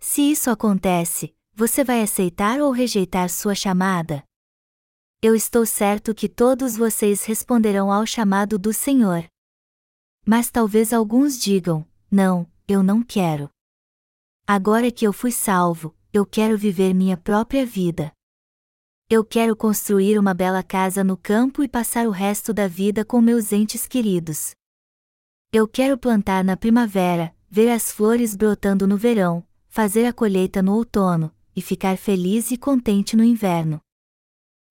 Se isso acontece, você vai aceitar ou rejeitar sua chamada? Eu estou certo que todos vocês responderão ao chamado do Senhor. Mas talvez alguns digam: Não, eu não quero. Agora que eu fui salvo, eu quero viver minha própria vida. Eu quero construir uma bela casa no campo e passar o resto da vida com meus entes queridos. Eu quero plantar na primavera, ver as flores brotando no verão, fazer a colheita no outono, e ficar feliz e contente no inverno.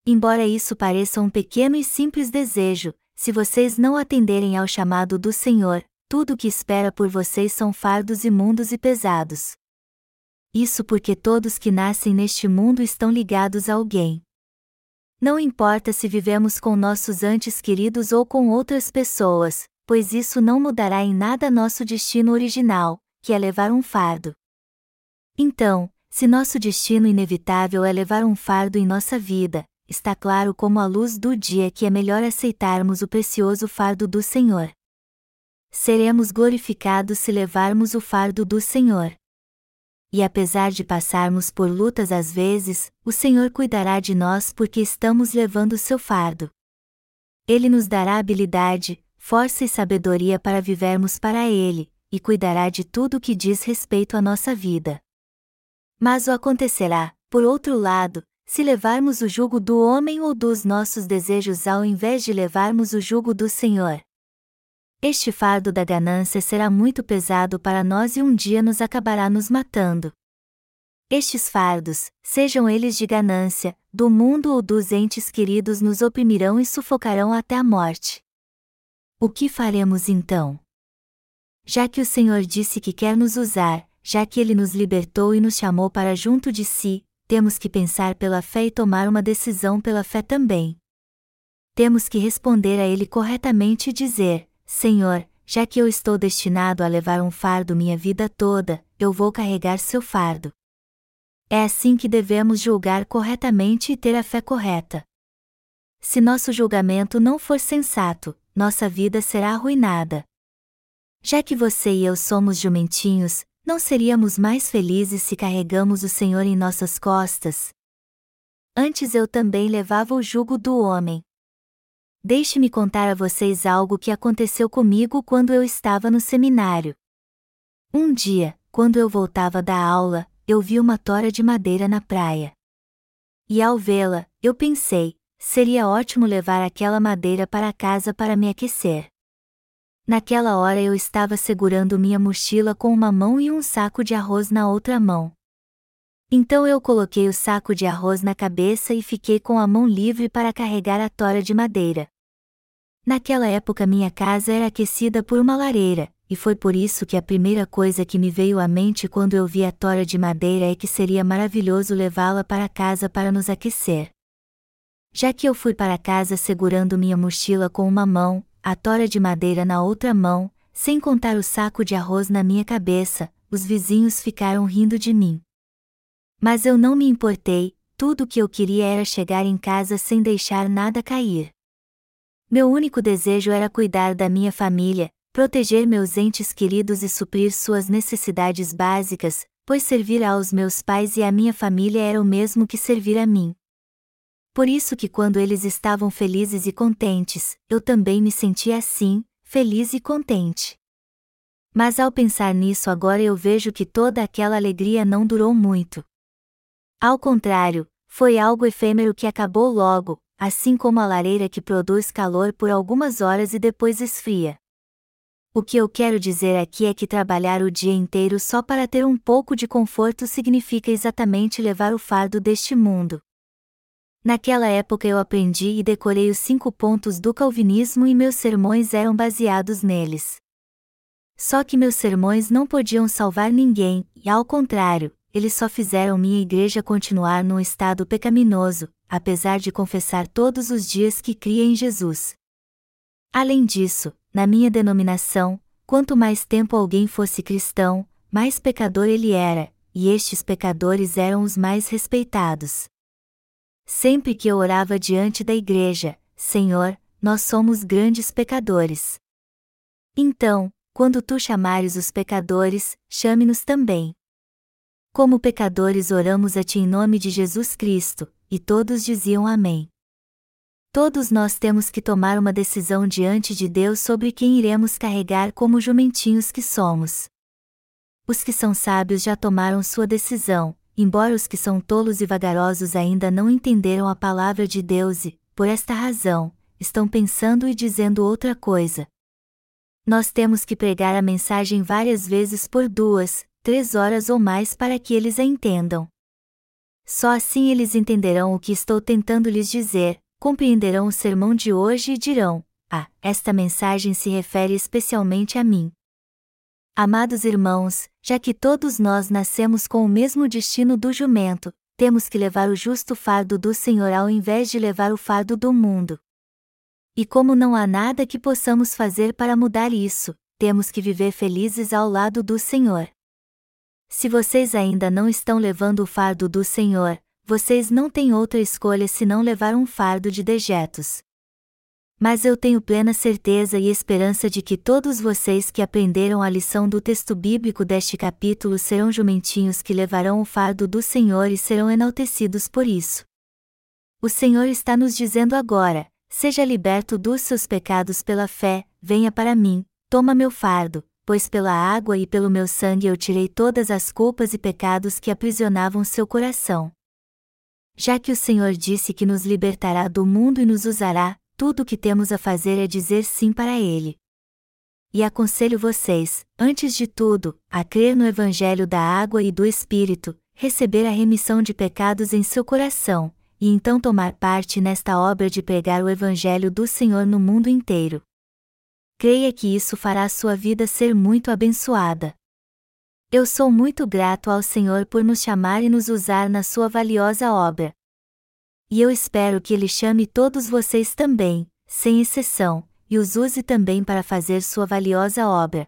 Embora isso pareça um pequeno e simples desejo, se vocês não atenderem ao chamado do Senhor, tudo o que espera por vocês são fardos imundos e pesados. Isso porque todos que nascem neste mundo estão ligados a alguém. Não importa se vivemos com nossos antes queridos ou com outras pessoas, pois isso não mudará em nada nosso destino original, que é levar um fardo. Então, se nosso destino inevitável é levar um fardo em nossa vida, está claro como a luz do dia que é melhor aceitarmos o precioso fardo do Senhor. Seremos glorificados se levarmos o fardo do Senhor. E apesar de passarmos por lutas às vezes, o Senhor cuidará de nós porque estamos levando seu fardo. Ele nos dará habilidade, força e sabedoria para vivermos para Ele, e cuidará de tudo o que diz respeito à nossa vida. Mas o acontecerá, por outro lado, se levarmos o jugo do homem ou dos nossos desejos ao invés de levarmos o jugo do Senhor. Este fardo da ganância será muito pesado para nós e um dia nos acabará nos matando. Estes fardos, sejam eles de ganância, do mundo ou dos entes queridos, nos oprimirão e sufocarão até a morte. O que faremos então? Já que o Senhor disse que quer nos usar, já que ele nos libertou e nos chamou para junto de si, temos que pensar pela fé e tomar uma decisão pela fé também. Temos que responder a ele corretamente e dizer: Senhor, já que eu estou destinado a levar um fardo minha vida toda, eu vou carregar seu fardo. É assim que devemos julgar corretamente e ter a fé correta. Se nosso julgamento não for sensato, nossa vida será arruinada. Já que você e eu somos jumentinhos, não seríamos mais felizes se carregamos o Senhor em nossas costas? Antes eu também levava o jugo do homem. Deixe-me contar a vocês algo que aconteceu comigo quando eu estava no seminário. Um dia, quando eu voltava da aula, eu vi uma tora de madeira na praia. E ao vê-la, eu pensei, seria ótimo levar aquela madeira para casa para me aquecer. Naquela hora eu estava segurando minha mochila com uma mão e um saco de arroz na outra mão. Então eu coloquei o saco de arroz na cabeça e fiquei com a mão livre para carregar a tora de madeira. Naquela época minha casa era aquecida por uma lareira, e foi por isso que a primeira coisa que me veio à mente quando eu vi a tora de madeira é que seria maravilhoso levá-la para casa para nos aquecer. Já que eu fui para casa segurando minha mochila com uma mão, a tora de madeira na outra mão, sem contar o saco de arroz na minha cabeça, os vizinhos ficaram rindo de mim. Mas eu não me importei, tudo o que eu queria era chegar em casa sem deixar nada cair. Meu único desejo era cuidar da minha família, proteger meus entes queridos e suprir suas necessidades básicas, pois servir aos meus pais e à minha família era o mesmo que servir a mim. Por isso que quando eles estavam felizes e contentes, eu também me sentia assim, feliz e contente. Mas ao pensar nisso agora eu vejo que toda aquela alegria não durou muito. Ao contrário, foi algo efêmero que acabou logo, assim como a lareira que produz calor por algumas horas e depois esfria. O que eu quero dizer aqui é que trabalhar o dia inteiro só para ter um pouco de conforto significa exatamente levar o fardo deste mundo. Naquela época eu aprendi e decorei os cinco pontos do calvinismo e meus sermões eram baseados neles. Só que meus sermões não podiam salvar ninguém, e ao contrário, eles só fizeram minha igreja continuar num estado pecaminoso, apesar de confessar todos os dias que cria em Jesus. Além disso, na minha denominação, quanto mais tempo alguém fosse cristão, mais pecador ele era, e estes pecadores eram os mais respeitados. Sempre que eu orava diante da igreja, Senhor, nós somos grandes pecadores. Então, quando tu chamares os pecadores, chame-nos também. Como pecadores oramos a ti em nome de Jesus Cristo, e todos diziam Amém. Todos nós temos que tomar uma decisão diante de Deus sobre quem iremos carregar como jumentinhos que somos. Os que são sábios já tomaram sua decisão, embora os que são tolos e vagarosos ainda não entenderam a palavra de Deus e, por esta razão, estão pensando e dizendo outra coisa. Nós temos que pregar a mensagem várias vezes por duas, três horas ou mais para que eles a entendam. Só assim eles entenderão o que estou tentando lhes dizer, compreenderão o sermão de hoje e dirão: Ah, esta mensagem se refere especialmente a mim. Amados irmãos, já que todos nós nascemos com o mesmo destino do jumento, temos que levar o justo fardo do Senhor ao invés de levar o fardo do mundo. E como não há nada que possamos fazer para mudar isso, temos que viver felizes ao lado do Senhor. Se vocês ainda não estão levando o fardo do Senhor, vocês não têm outra escolha senão levar um fardo de dejetos. Mas eu tenho plena certeza e esperança de que todos vocês que aprenderam a lição do texto bíblico deste capítulo serão jumentinhos que levarão o fardo do Senhor e serão enaltecidos por isso. O Senhor está nos dizendo agora: seja liberto dos seus pecados pela fé, venha para mim, toma meu fardo, pois pela água e pelo meu sangue eu tirei todas as culpas e pecados que aprisionavam seu coração. Já que o Senhor disse que nos libertará do mundo e nos usará, tudo o que temos a fazer é dizer sim para Ele. E aconselho vocês, antes de tudo, a crer no Evangelho da água e do Espírito, receber a remissão de pecados em seu coração, e então tomar parte nesta obra de pregar o Evangelho do Senhor no mundo inteiro. Creia que isso fará sua vida ser muito abençoada. Eu sou muito grato ao Senhor por nos chamar e nos usar na sua valiosa obra. E eu espero que Ele chame todos vocês também, sem exceção, e os use também para fazer sua valiosa obra.